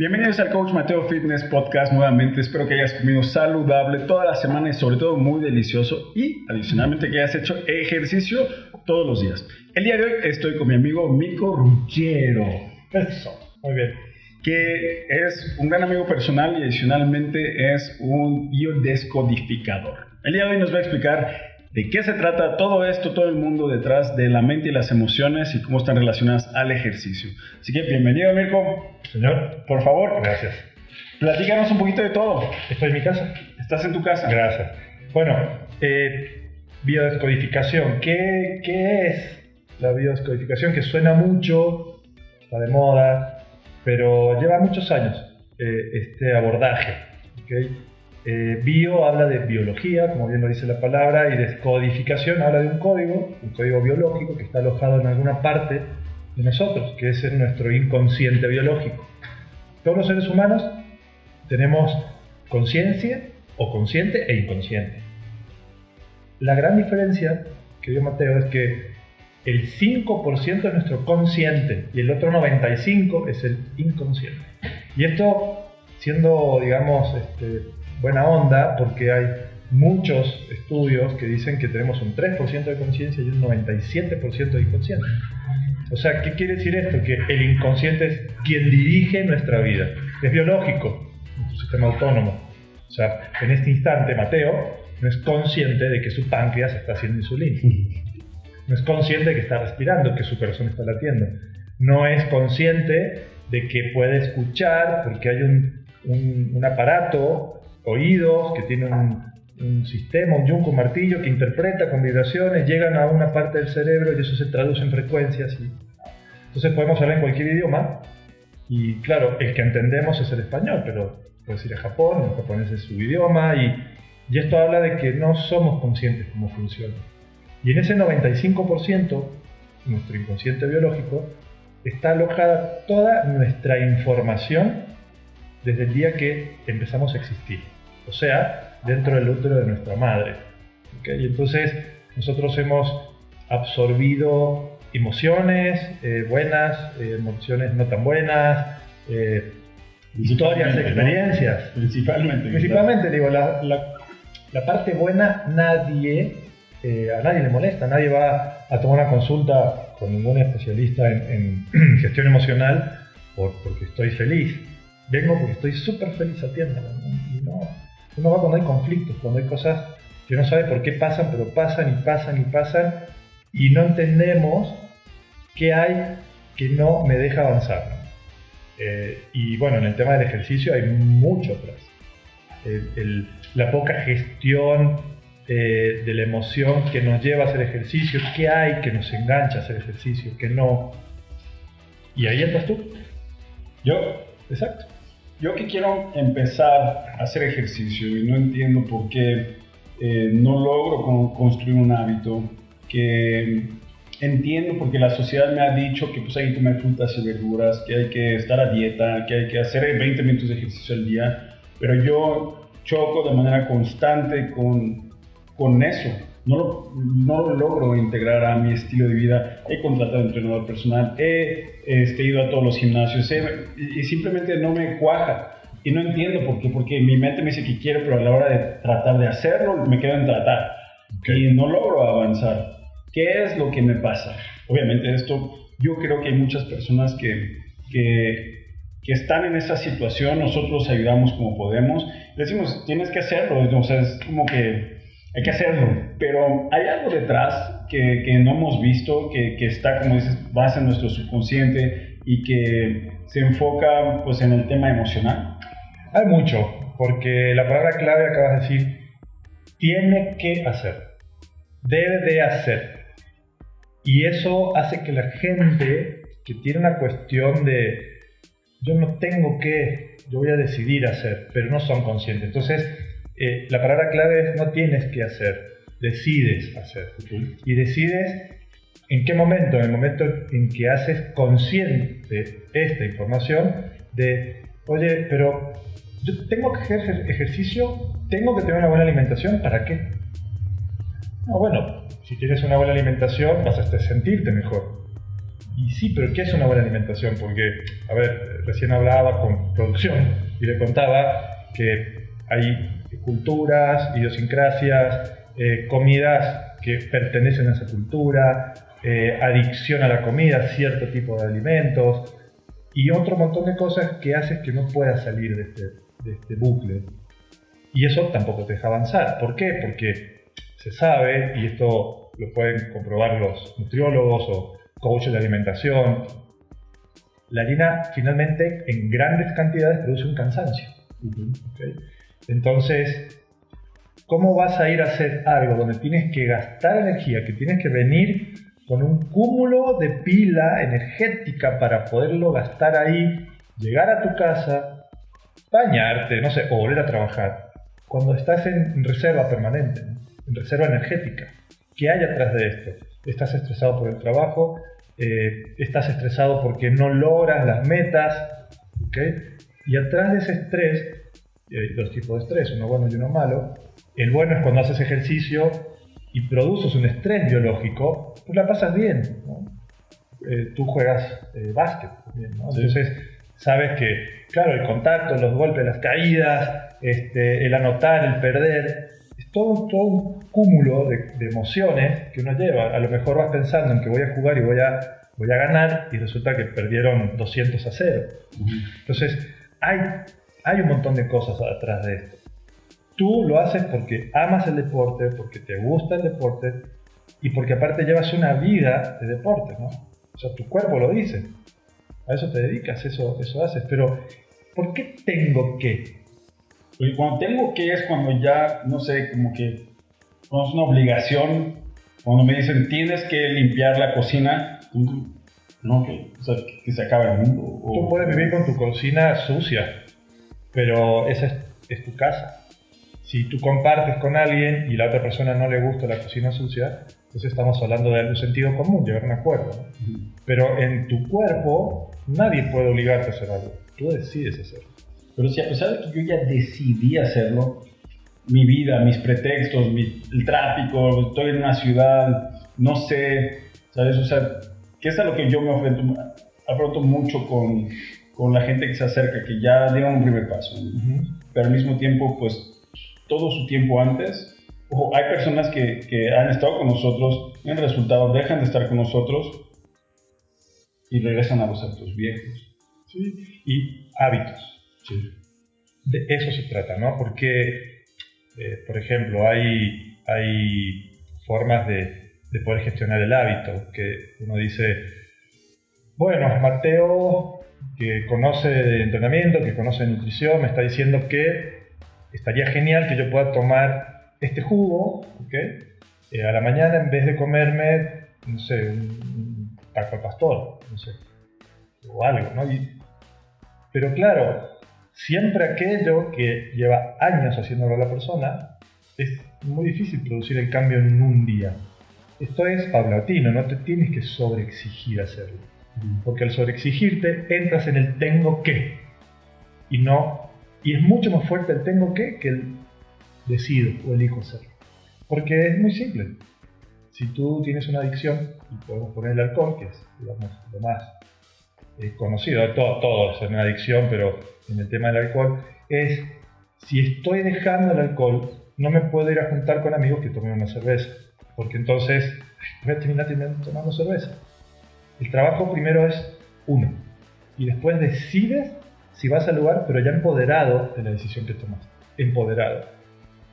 Bienvenidos al Coach Mateo Fitness Podcast nuevamente. Espero que hayas comido saludable toda la semana y sobre todo muy delicioso y adicionalmente que hayas hecho ejercicio todos los días. El día de hoy estoy con mi amigo Mico Ruggero. Eso, muy bien. Que es un gran amigo personal y adicionalmente es un biodescodificador. El día de hoy nos va a explicar de qué se trata todo esto, todo el mundo detrás de la mente y las emociones y cómo están relacionadas al ejercicio. Así que bienvenido, Mirko. Señor, Por favor, gracias. platícanos un poquito de todo. Estoy en mi casa. ¿Estás en tu casa? Gracias. Bueno, eh, biodescodificación. ¿Qué, ¿Qué es la biodescodificación? Que suena mucho, está de moda, pero lleva muchos años eh, este abordaje. ¿ok? Eh, bio habla de biología, como bien lo dice la palabra, y descodificación habla de un código, un código biológico que está alojado en alguna parte de nosotros, que es en nuestro inconsciente biológico. Todos los seres humanos tenemos conciencia o consciente e inconsciente. La gran diferencia que dio Mateo es que el 5% es nuestro consciente y el otro 95% es el inconsciente. Y esto siendo, digamos, este, buena onda, porque hay muchos estudios que dicen que tenemos un 3% de conciencia y un 97% de inconsciente. O sea, ¿qué quiere decir esto? Que el inconsciente es quien dirige nuestra vida. Es biológico, nuestro sistema autónomo. O sea, en este instante Mateo no es consciente de que su páncreas está haciendo insulina. No es consciente de que está respirando, que su corazón está latiendo. No es consciente de que puede escuchar porque hay un, un, un aparato, oídos, que tiene un, un sistema, un yunque, un martillo que interpreta con vibraciones, llegan a una parte del cerebro y eso se traduce en frecuencias. Y... Entonces podemos hablar en cualquier idioma y claro, el que entendemos es el español, pero puedes ir a Japón, el japonés es su idioma y, y esto habla de que no somos conscientes cómo funciona. Y en ese 95%, nuestro inconsciente biológico, está alojada toda nuestra información desde el día que empezamos a existir. O sea, dentro del útero de nuestra madre. ¿okay? Y entonces nosotros hemos absorbido emociones eh, buenas, eh, emociones no tan buenas, eh, historias, experiencias. Principalmente. Principalmente, digo, la, la- la parte buena nadie, eh, a nadie le molesta, nadie va a tomar una consulta con ningún especialista en, en gestión emocional por- porque estoy feliz. Vengo porque estoy súper feliz, atiéndame. ¿no? No, uno va cuando hay conflictos, cuando hay cosas que no sabe por qué pasan, pero pasan y pasan y pasan y no entendemos qué hay que no me deja avanzar. Eh, y bueno, en el tema del ejercicio hay mucho atrás. La poca gestión eh, de la emoción que nos lleva a hacer ejercicio, qué hay que nos engancha a hacer ejercicio, qué no. Y ahí entras tú. Yo, Exacto. Yo que quiero empezar a hacer ejercicio y no entiendo por qué eh, no logro con- construir un hábito que entiendo porque la sociedad me ha dicho que pues hay que comer frutas y verduras, que hay que estar a dieta, que hay que hacer 20 minutos de ejercicio al día, pero yo choco de manera constante con, con eso. No lo, no lo logro integrar a mi estilo de vida. He contratado entrenador personal, he este, ido a todos los gimnasios he- y, simplemente no me cuaja. Y no entiendo por qué, porque mi mente me dice que quiere, pero a la hora de tratar de hacerlo me quedo en tratar. Y no logro avanzar. ¿Qué es lo que me pasa? Obviamente esto, yo creo que hay muchas personas que, que, que están en esa situación, nosotros ayudamos como podemos, decimos, tienes que hacerlo, o sea, es como que hay que hacerlo, pero hay algo detrás que, que no hemos visto, que, que está, como dices, base en nuestro subconsciente y que se enfoca pues en el tema emocional. Hay mucho, porque la palabra clave acabas de decir, tiene que hacer, debe de hacer. Y eso hace que la gente que tiene una cuestión de, yo no tengo que, yo voy a decidir hacer, pero no son conscientes. Entonces, eh, la palabra clave es no tienes que hacer, decides hacer. Y decides en qué momento, en el momento en que haces consciente esta información de, oye, pero yo tengo que hacer ejercicio, tengo que tener una buena alimentación, ¿para qué? No, bueno, si tienes una buena alimentación vas a sentirte mejor. Y sí, pero ¿qué es una buena alimentación? Porque, a ver, recién hablaba con producción y le contaba que hay culturas, idiosincrasias, eh, comidas que pertenecen a esa cultura, eh, adicción a la comida, cierto tipo de alimentos y otro montón de cosas que hacen que no puedas salir de este, de este bucle. Y eso tampoco te deja avanzar. ¿Por qué? Porque se sabe, y esto lo pueden comprobar los nutriólogos o coaches de alimentación, la harina finalmente en grandes cantidades produce un cansancio. Entonces, ¿cómo vas a ir a hacer algo donde tienes que gastar energía, que tienes que venir con un cúmulo de pila energética para poderlo gastar ahí, llegar a tu casa, bañarte, no sé, o volver a trabajar, cuando estás en reserva permanente, en reserva energética? ¿Qué hay atrás de esto? ¿Estás estresado por el trabajo? Eh, ¿Estás estresado porque no logras las metas? Y atrás de ese estrés hay dos tipos de estrés, uno bueno y uno malo. El bueno es cuando haces ejercicio y produces un estrés biológico, tú la pasas bien. Eh, tú juegas eh, básquet también, Entonces sabes que, claro, el contacto, los golpes, las caídas, este, el anotar, el perder, es todo, todo un cúmulo de, emociones que uno lleva. A lo mejor vas pensando en que voy a jugar y voy a, voy a ganar y resulta que perdieron 200 a 0. Entonces, hay hay un montón de cosas atrás de esto. Tú lo haces porque amas el deporte, porque te gusta el deporte y porque aparte llevas una vida de deporte, ¿no? O sea, tu cuerpo lo dice. A eso te dedicas, eso, eso haces. Pero, ¿por qué tengo que? Porque cuando tengo que es cuando ya, no sé, como que no es una obligación. Cuando me dicen tienes que limpiar la cocina, no, que, o sea, que se acaba el mundo. Tú puedes vivir con tu cocina sucia pero esa es, tu casa. Si tú compartes con alguien y la otra persona no le gusta la cocina sucia, entonces estamos hablando de un sentido común, llegar a un acuerdo. Pero en tu cuerpo nadie puede obligarte a hacer algo, tú decides hacerlo. Pero si a pesar de que yo ya decidí hacerlo, mi vida, mis pretextos, el tráfico, estoy en una ciudad, no sé, ¿sabes? O sea, ¿qué es a lo que yo me afronto mucho con, con la gente que se acerca, que ya dieron un primer paso. Pero al mismo tiempo, pues todo su tiempo antes, ojo, hay personas que, que han estado con nosotros, en resultado dejan de estar con nosotros y regresan a los actos viejos. ¿sí? Y hábitos. Sí. De eso se trata, ¿no? Porque, eh, por ejemplo, hay, hay formas de, de poder gestionar el hábito, que uno dice, bueno, Mateo que conoce de entrenamiento, que conoce de nutrición, me está diciendo que estaría genial que yo pueda tomar este jugo, eh, a la mañana en vez de comerme, no sé, un taco al pastor, no sé, o algo, ¿no? pero claro, siempre aquello que lleva años haciéndolo la persona, es muy difícil producir el cambio en un día. Esto es paulatino, no te tienes que sobreexigir hacerlo. Porque al sobreexigirte entras en el tengo que. Y no. Y es mucho más fuerte el tengo que que el decido o elijo hacerlo. Porque es muy simple. Si tú tienes una adicción, y podemos poner el alcohol, que es digamos, lo más eh, conocido, todo, todo es una adicción, pero en el tema del alcohol, es si estoy dejando el alcohol, no me puedo ir a juntar con amigos que tomen una cerveza. Porque entonces voy a terminar tomando cerveza. El trabajo primero es uno. Y después decides si vas al lugar, pero ya empoderado de la decisión que tomas. Empoderado.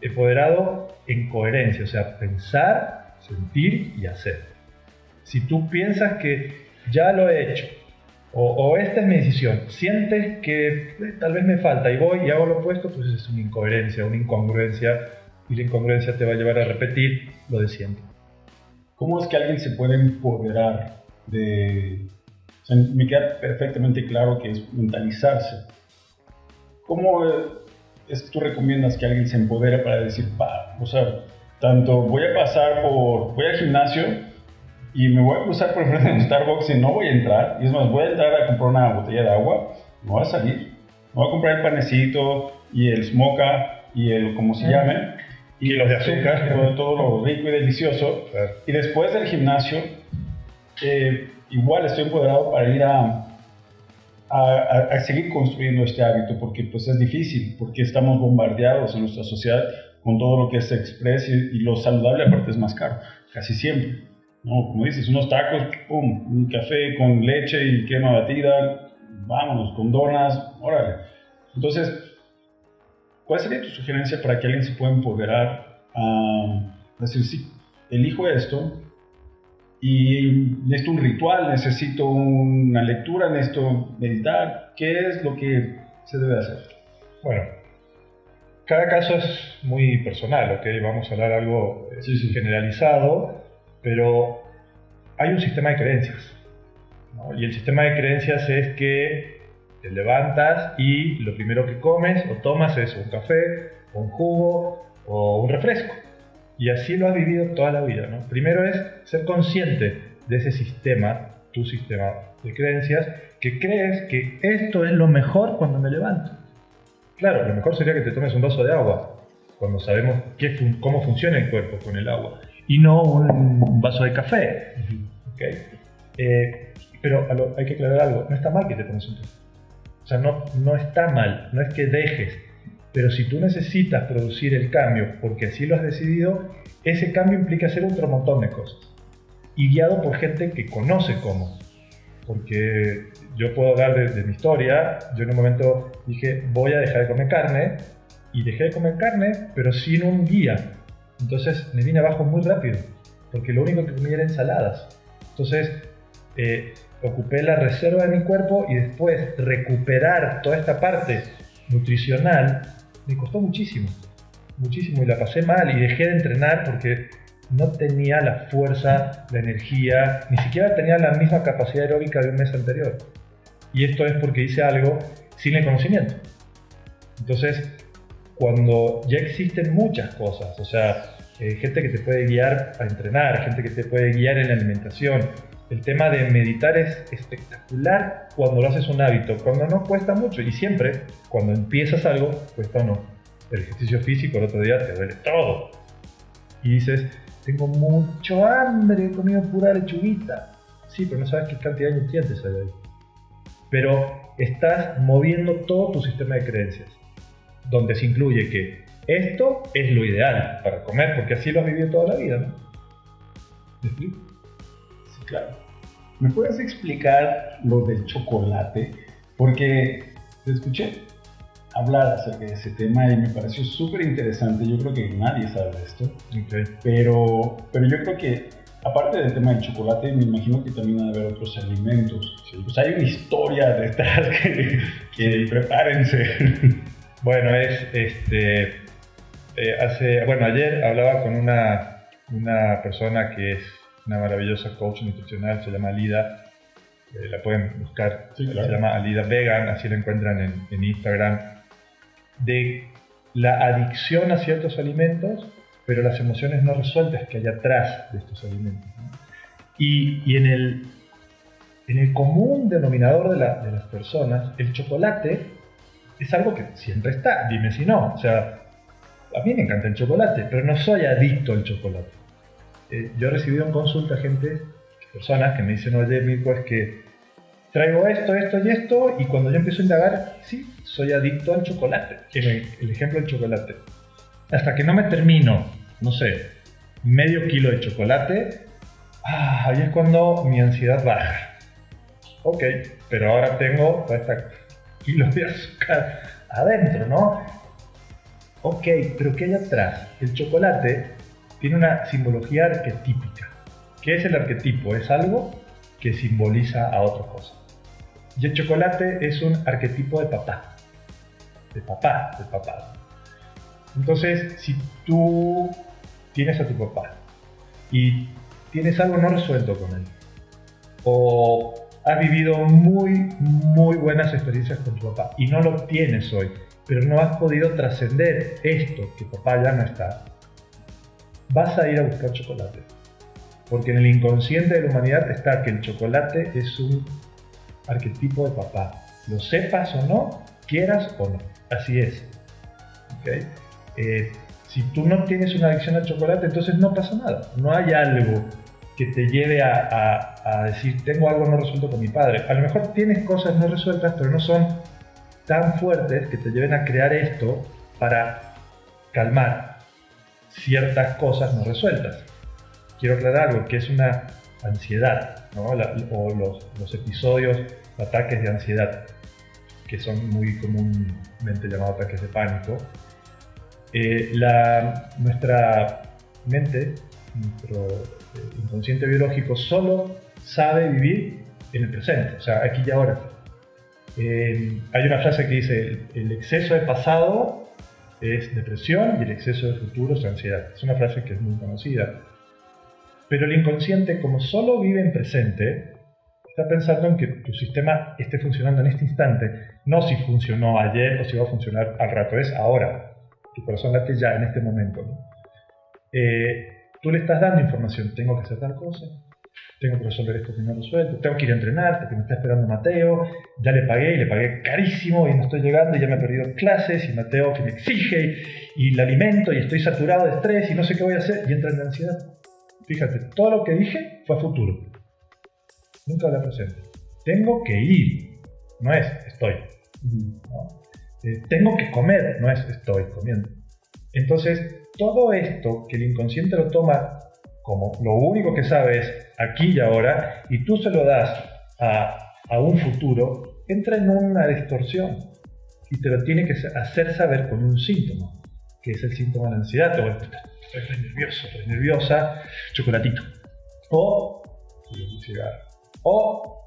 Empoderado en coherencia, o sea, pensar, sentir y hacer. Si tú piensas que ya lo he hecho, o, esta es mi decisión, sientes que eh, tal vez me falta y voy y hago lo opuesto, pues es una incoherencia, una incongruencia, y la incongruencia te va a llevar a repetir lo de siempre. ¿Cómo es que alguien se puede empoderar de... me queda perfectamente claro que es mentalizarse. ¿Cómo es que tú recomiendas que alguien se empodere para decir, pa, o sea, tanto voy a pasar por, voy al gimnasio y me voy a cruzar por el frente de Starbucks y no voy a entrar, y es más, voy a entrar a comprar una botella de agua, no voy a salir, me voy a comprar el panecito y el smoka y el, como se llame, y, los de azúcar, todo, todo, lo rico y delicioso, y después del gimnasio eh, igual estoy empoderado para ir a, a, seguir construyendo este hábito, porque pues es difícil, porque estamos bombardeados en nuestra sociedad con todo lo que es express y, lo saludable aparte es más caro, casi siempre. ¿no? Como dices, unos tacos, pum, un café con leche y crema batida, vámonos, con donas, órale. Entonces, ¿cuál sería tu sugerencia para que alguien se pueda empoderar a decir, sí, elijo esto, y necesito un ritual, necesito una lectura, necesito meditar. ¿Qué es lo que se debe hacer? Bueno, cada caso es muy personal, ¿ok? Vamos a hablar algo eh, generalizado, pero hay un sistema de creencias. Y el sistema de creencias es que te levantas y lo primero que comes o tomas es un café, un jugo o un refresco. Y así lo has vivido toda la vida. ¿no? Primero es ser consciente de ese sistema, tu sistema de creencias, que crees que esto es lo mejor cuando me levanto. Claro, lo mejor sería que te tomes un vaso de agua, cuando sabemos qué cómo funciona el cuerpo con el agua, y no un vaso de café. ¿Okay? Eh, pero hay que aclarar algo, no está mal que te tomes un café. O sea, no, no está mal, no es que dejes pero si tú necesitas producir el cambio porque así lo has decidido, ese cambio implica hacer otro montón de cosas. Y guiado por gente que conoce cómo. Porque yo puedo hablar de, mi historia. Yo en un momento dije, voy a dejar de comer carne. Y dejé de comer carne, pero sin un guía. Entonces me vine abajo muy rápido. Porque lo único que comía era ensaladas. Entonces eh, ocupé la reserva de mi cuerpo y después recuperar toda esta parte nutricional me costó muchísimo, muchísimo y la pasé mal y dejé de entrenar porque no tenía la fuerza, la energía, ni siquiera tenía la misma capacidad aeróbica de un mes anterior. Y esto es porque hice algo sin el conocimiento. Entonces, cuando ya existen muchas cosas, o sea, eh, gente que te puede guiar a entrenar, gente que te puede guiar en la alimentación, el tema de meditar es espectacular cuando lo haces un hábito, cuando no cuesta mucho y siempre cuando empiezas algo cuesta o no. El ejercicio físico el otro día te duele todo. Y dices, tengo mucho hambre, he comido pura lechuguita. Sí, pero no sabes qué cantidad de nutrientes hay ahí. Pero estás moviendo todo tu sistema de creencias, donde se incluye que esto es lo ideal para comer, porque así lo has vivido toda la vida, ¿no? ¿Me explico? Claro. ¿Me puedes explicar lo del chocolate? Porque te escuché hablar acerca de ese tema y me pareció súper interesante. Yo creo que nadie sabe de esto. Pero, pero yo creo que, aparte del tema del chocolate, me imagino que también va a haber otros alimentos. Pues hay una historia detrás que, que prepárense. Bueno, es este. Eh, hace, bueno, ayer hablaba con una, una persona que es una maravillosa coach nutricional, se llama Alida, eh, la pueden buscar, se llama Alida Vegan, así la encuentran en, Instagram, de la adicción a ciertos alimentos, pero las emociones no resueltas que hay atrás de estos alimentos. Y, en, el, en el común denominador de, de las personas, el chocolate es algo que siempre está, dime si no, o sea, a mí me encanta el chocolate, pero no soy adicto al chocolate. Eh, yo he recibido en consulta gente, personas que me dicen, oye, Mirko, es que traigo esto, esto y esto, y cuando yo empiezo a indagar, sí, soy adicto al chocolate. El, el ejemplo del chocolate. Hasta que no me termino, no sé, medio kilo de chocolate, ah, ahí es cuando mi ansiedad baja. Ok, pero ahora tengo esta kilo de azúcar adentro, ¿no? Ok, pero ¿qué hay atrás? El chocolate tiene una simbología arquetípica. ¿Qué es el arquetipo? Es algo que simboliza a otra cosa. Y el chocolate es un arquetipo de papá. De papá, de papá. Entonces, si tú tienes a tu papá y tienes algo no resuelto con él, o has vivido muy, muy buenas experiencias con tu papá y no lo tienes hoy, pero no has podido trascender esto, que papá ya no está, vas a ir a buscar chocolate. Porque en el inconsciente de la humanidad está que el chocolate es un arquetipo de papá. Lo sepas o no, quieras o no. Así es. Eh, si tú no tienes una adicción al chocolate, entonces no pasa nada. No hay algo que te lleve a, a, decir, tengo algo no resuelto con mi padre. A lo mejor tienes cosas no resueltas, pero no son tan fuertes que te lleven a crear esto para calmar ciertas cosas no resueltas. Quiero aclarar algo, que es una ansiedad, o los, los, episodios, ataques de ansiedad, que son muy comúnmente llamados ataques de pánico. Eh, la, nuestra mente, nuestro eh, inconsciente biológico, solo sabe vivir en el presente, o sea, aquí y ahora. Eh, hay una frase que dice, el exceso de pasado es depresión y el exceso de futuro es ansiedad. Es una frase que es muy conocida. Pero el inconsciente, como solo vive en presente, está pensando en que tu sistema esté funcionando en este instante, no si funcionó ayer o si va a funcionar al rato, es ahora. Tu corazón late ya en este momento. Eh, tú le estás dando información, tengo que hacer tal cosa, tengo que resolver esto que no resuelto, tengo que ir a entrenar porque me está esperando Mateo, ya le pagué y le pagué carísimo y no estoy llegando y ya me he perdido clases y Mateo que me exige y le alimento y estoy saturado de estrés y no sé qué voy a hacer y entra en ansiedad. Fíjate, todo lo que dije fue futuro, nunca habla presente. Tengo que ir, no es estoy. Eh, tengo que comer, no es estoy comiendo. Entonces, todo esto que el inconsciente lo toma como lo único que sabes aquí y ahora, y tú se lo das a, a un futuro, entra en una distorsión y te lo tiene que hacer saber con un síntoma, que es el síntoma de la ansiedad. O estoy nervioso, estoy nerviosa, chocolatito. O. O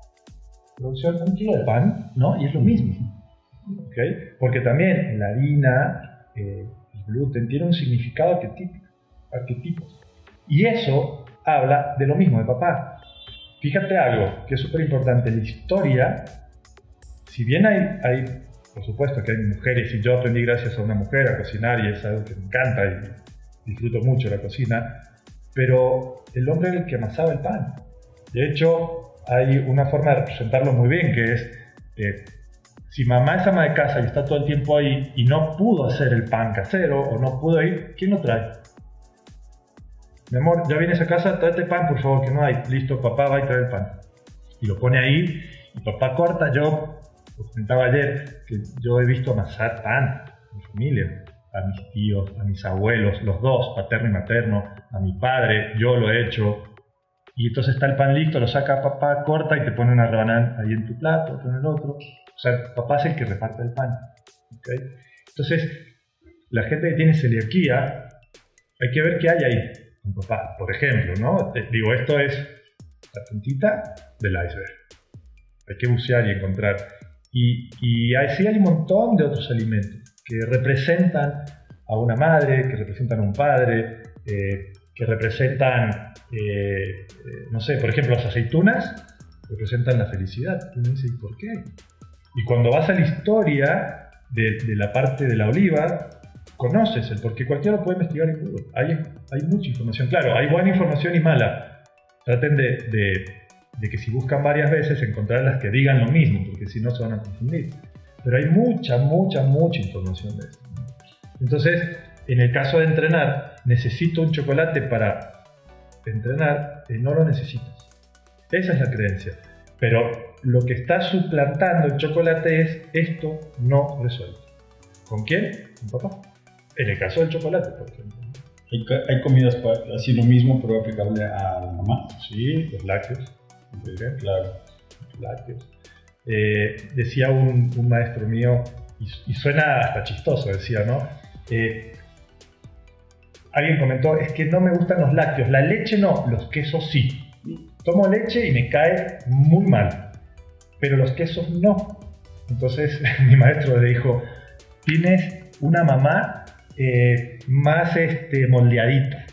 producción un kilo de pan, ¿no? Y es lo mismo. ¿Okay? Porque también la harina, eh, el gluten, tiene un significado arquetípico. arquetípico y eso habla de lo mismo de papá. Fíjate algo que es súper importante. La historia, si bien hay, hay, por supuesto que hay mujeres, y yo aprendí gracias a una mujer a cocinar y es algo que me encanta y disfruto mucho la cocina, pero el hombre era el que amasaba el pan. De hecho, hay una forma de representarlo muy bien que es, eh, si mamá es ama de casa y está todo el tiempo ahí y no pudo hacer el pan casero o no pudo ir, ¿quién lo trae? Mi amor, ya vienes a casa, tráete pan, por favor, que no hay. Listo, papá va a traer el pan. Y lo pone ahí, y papá corta. Yo, os comentaba ayer, que yo he visto amasar pan a mi familia, a mis tíos, a mis abuelos, los dos, paterno y materno, a mi padre, yo lo he hecho. Y entonces está el pan listo, lo saca papá, corta y te pone una rebanada ahí en tu plato, otro en el otro. O sea, papá es el que reparte el pan. Entonces, la gente que tiene celiaquía, hay que ver qué hay ahí papá, por ejemplo, ¿no? Digo, esto es la puntita del iceberg. Hay que bucear y encontrar. Y, y así hay un montón de otros alimentos que representan a una madre, que representan a un padre, eh, que representan, eh, eh, no sé, por ejemplo, las aceitunas representan la felicidad. Y uno dice, ¿por qué? Y cuando vas a la historia de, de la parte de la oliva, conoces el porque cualquiera lo puede investigar en Google. Hay, hay mucha información. Claro, hay buena información y mala. Traten de, de, que si buscan varias veces encontrar las que digan lo mismo, porque si no se van a confundir. Pero hay mucha, mucha, mucha información de eso. Entonces, en el caso de entrenar, necesito un chocolate para entrenar, y no lo necesitas. Esa es la creencia. Pero lo que está suplantando el chocolate es esto no resuelto. ¿Con quién? Con papá. En el caso del chocolate, por ejemplo. Hay, comidas así lo mismo, pero aplicable a la mamá. Sí, los lácteos. Claro. lácteos. Eh, decía un, maestro mío, y, suena hasta chistoso, decía, ¿no? Eh, alguien comentó, es que no me gustan los lácteos, la leche no, los quesos sí. Tomo leche y me cae muy mal, pero los quesos no. Entonces mi maestro le dijo, tienes una mamá eh, más este, moldeadita.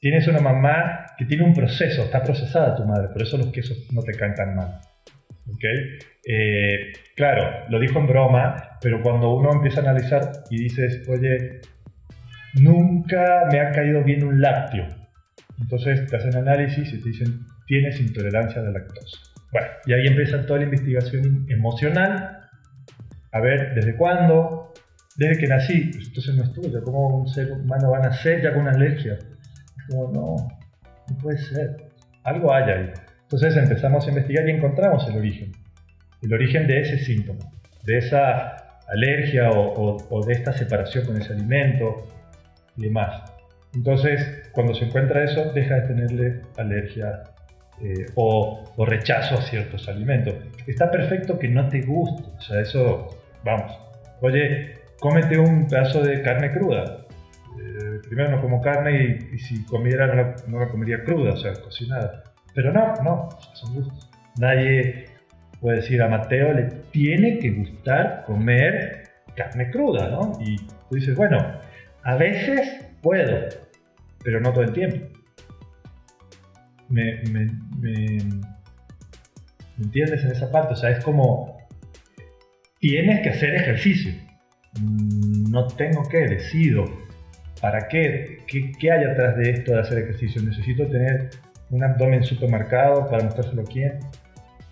Tienes una mamá que tiene un proceso, está procesada tu madre, por eso los quesos no te caen tan mal. ¿Okay? Eh, claro, lo dijo en broma, pero cuando uno empieza a analizar y dices, oye, nunca me ha caído bien un lácteo. Entonces te hacen análisis y te dicen, tienes intolerancia a la lactosa. Bueno, y ahí empieza toda la investigación emocional. A ver, ¿desde cuándo? Desde que nací, pues, entonces no estuve, ¿cómo un ser humano va a nacer ya con una alergia? como, no, no puede ser. algo hay ahí. Entonces empezamos a investigar y encontramos el origen, el origen de ese síntoma, de esa alergia o, de esta separación con ese alimento y demás. Entonces, cuando se encuentra eso, deja de tenerle alergia eh, o, o, rechazo a ciertos alimentos. Está perfecto que no te guste, o sea, eso, vamos. Oye, cómete un pedazo de carne cruda. Eh, primero no como carne y, si comiera no la, comería cruda, o sea, cocinada. Pero no, no, son gustos. Nadie puede decir a Mateo le tiene que gustar comer carne cruda, ¿no? Y tú dices, bueno, a veces puedo, pero no todo el tiempo. Me, me, me, entiendes en esa parte? O sea, es como, tienes que hacer ejercicio. Mm, no tengo que, decido. ¿Para qué? qué? ¿Qué hay atrás de esto de hacer ejercicio? ¿Necesito tener un abdomen supermercado para mostrárselo a quién?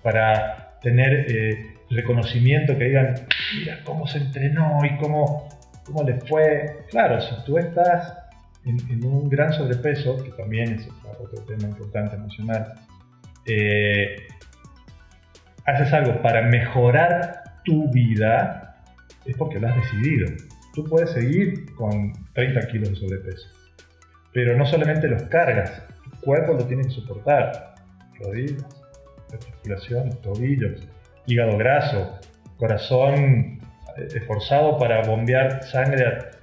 ¿Para tener eh, reconocimiento que digan, mira cómo se entrenó y cómo, cómo le fue? Claro, si tú estás en, un gran sobrepeso, que también es otro tema importante emocional, eh, haces algo para mejorar tu vida, es porque lo has decidido. Tú puedes seguir con 30 kilos de sobrepeso, pero no solamente los cargas, tu cuerpo lo tiene que soportar. Rodillas, articulaciones, tobillos, hígado graso, corazón eh, esforzado para bombear sangre a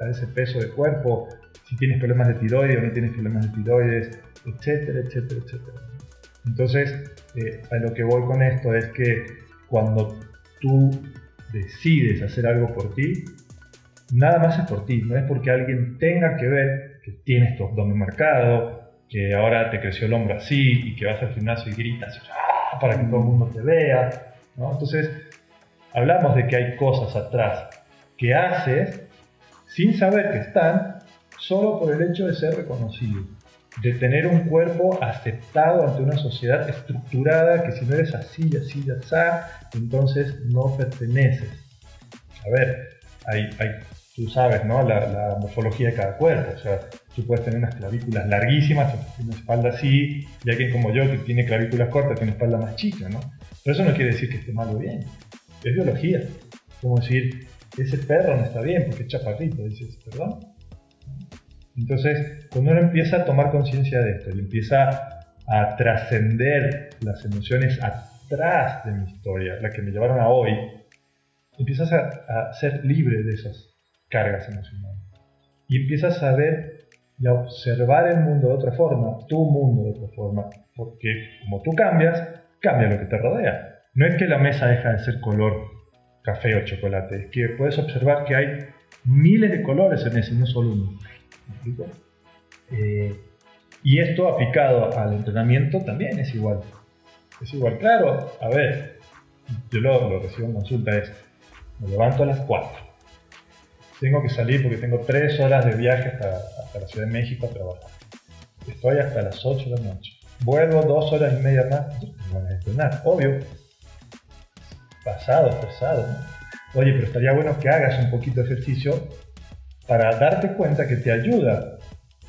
a ese peso de cuerpo, si tienes problemas de tiroides o no tienes problemas de tiroides, etcétera, etcétera, etcétera. Entonces, eh, a lo que voy con esto es que cuando tú decides hacer algo por ti, nada más es por ti, no es porque alguien tenga que ver que tienes tu abdomen marcado, que ahora te creció el hombro así y que vas al gimnasio y gritas ¡ah! para que todo el mundo te vea. Entonces, hablamos de que hay cosas atrás que haces sin saber que están, solo por el hecho de ser reconocido, de tener un cuerpo aceptado ante una sociedad estructurada que si no eres así, así, así, entonces no perteneces. A ver, tú sabes, ¿no? La, morfología de cada cuerpo, o sea, tú puedes tener unas clavículas larguísimas, una espalda así, y alguien como yo que tiene clavículas cortas tiene espalda más chica, ¿no? Pero eso no quiere decir que esté mal o bien, es biología. Como decir, ese perro no está bien porque es chaparrito, dices, ¿perdón? Entonces, cuando uno empieza a tomar conciencia de esto y empieza a trascender las emociones atrás de mi historia, la que me llevaron a hoy, empiezas a, ser libre de esas cargas emocionales. Y empiezas a ver y a observar el mundo de otra forma, tu mundo de otra forma, porque como tú cambias, cambia lo que te rodea. No es que la mesa deja de ser color café o chocolate, es que puedes observar que hay miles de colores en ese, no solo uno. Eh, y esto aplicado al entrenamiento también es igual. Es igual, claro, a ver, yo lo, recibo en consulta, es, me levanto a las 4, tengo que salir porque tengo 3 horas de viaje hasta, la Ciudad de México a trabajar. Estoy hasta las 8 de la noche. Vuelvo 2 horas y media más, van a entrenar, obvio, pasado, pesado. Oye, pero estaría bueno que hagas un poquito de ejercicio para darte cuenta que te ayuda.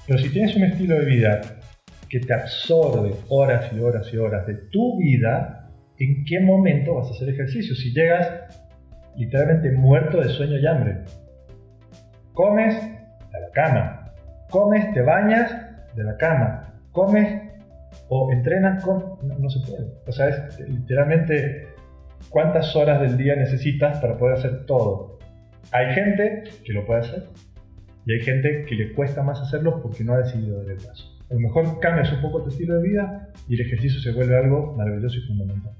Pero si tienes un estilo de vida que te absorbe horas y horas y horas de tu vida, ¿en qué momento vas a hacer ejercicio? Si llegas literalmente muerto de sueño y hambre. Comes a la cama. Comes, te bañas de la cama. Comes o entrenas con... No, no se puede. O sea, es literalmente cuántas horas del día necesitas para poder hacer todo. Hay gente que lo puede hacer y hay gente que le cuesta más hacerlo porque no ha decidido dar el paso. A lo mejor cambias un poco tu estilo de vida y el ejercicio se vuelve algo maravilloso y fundamental.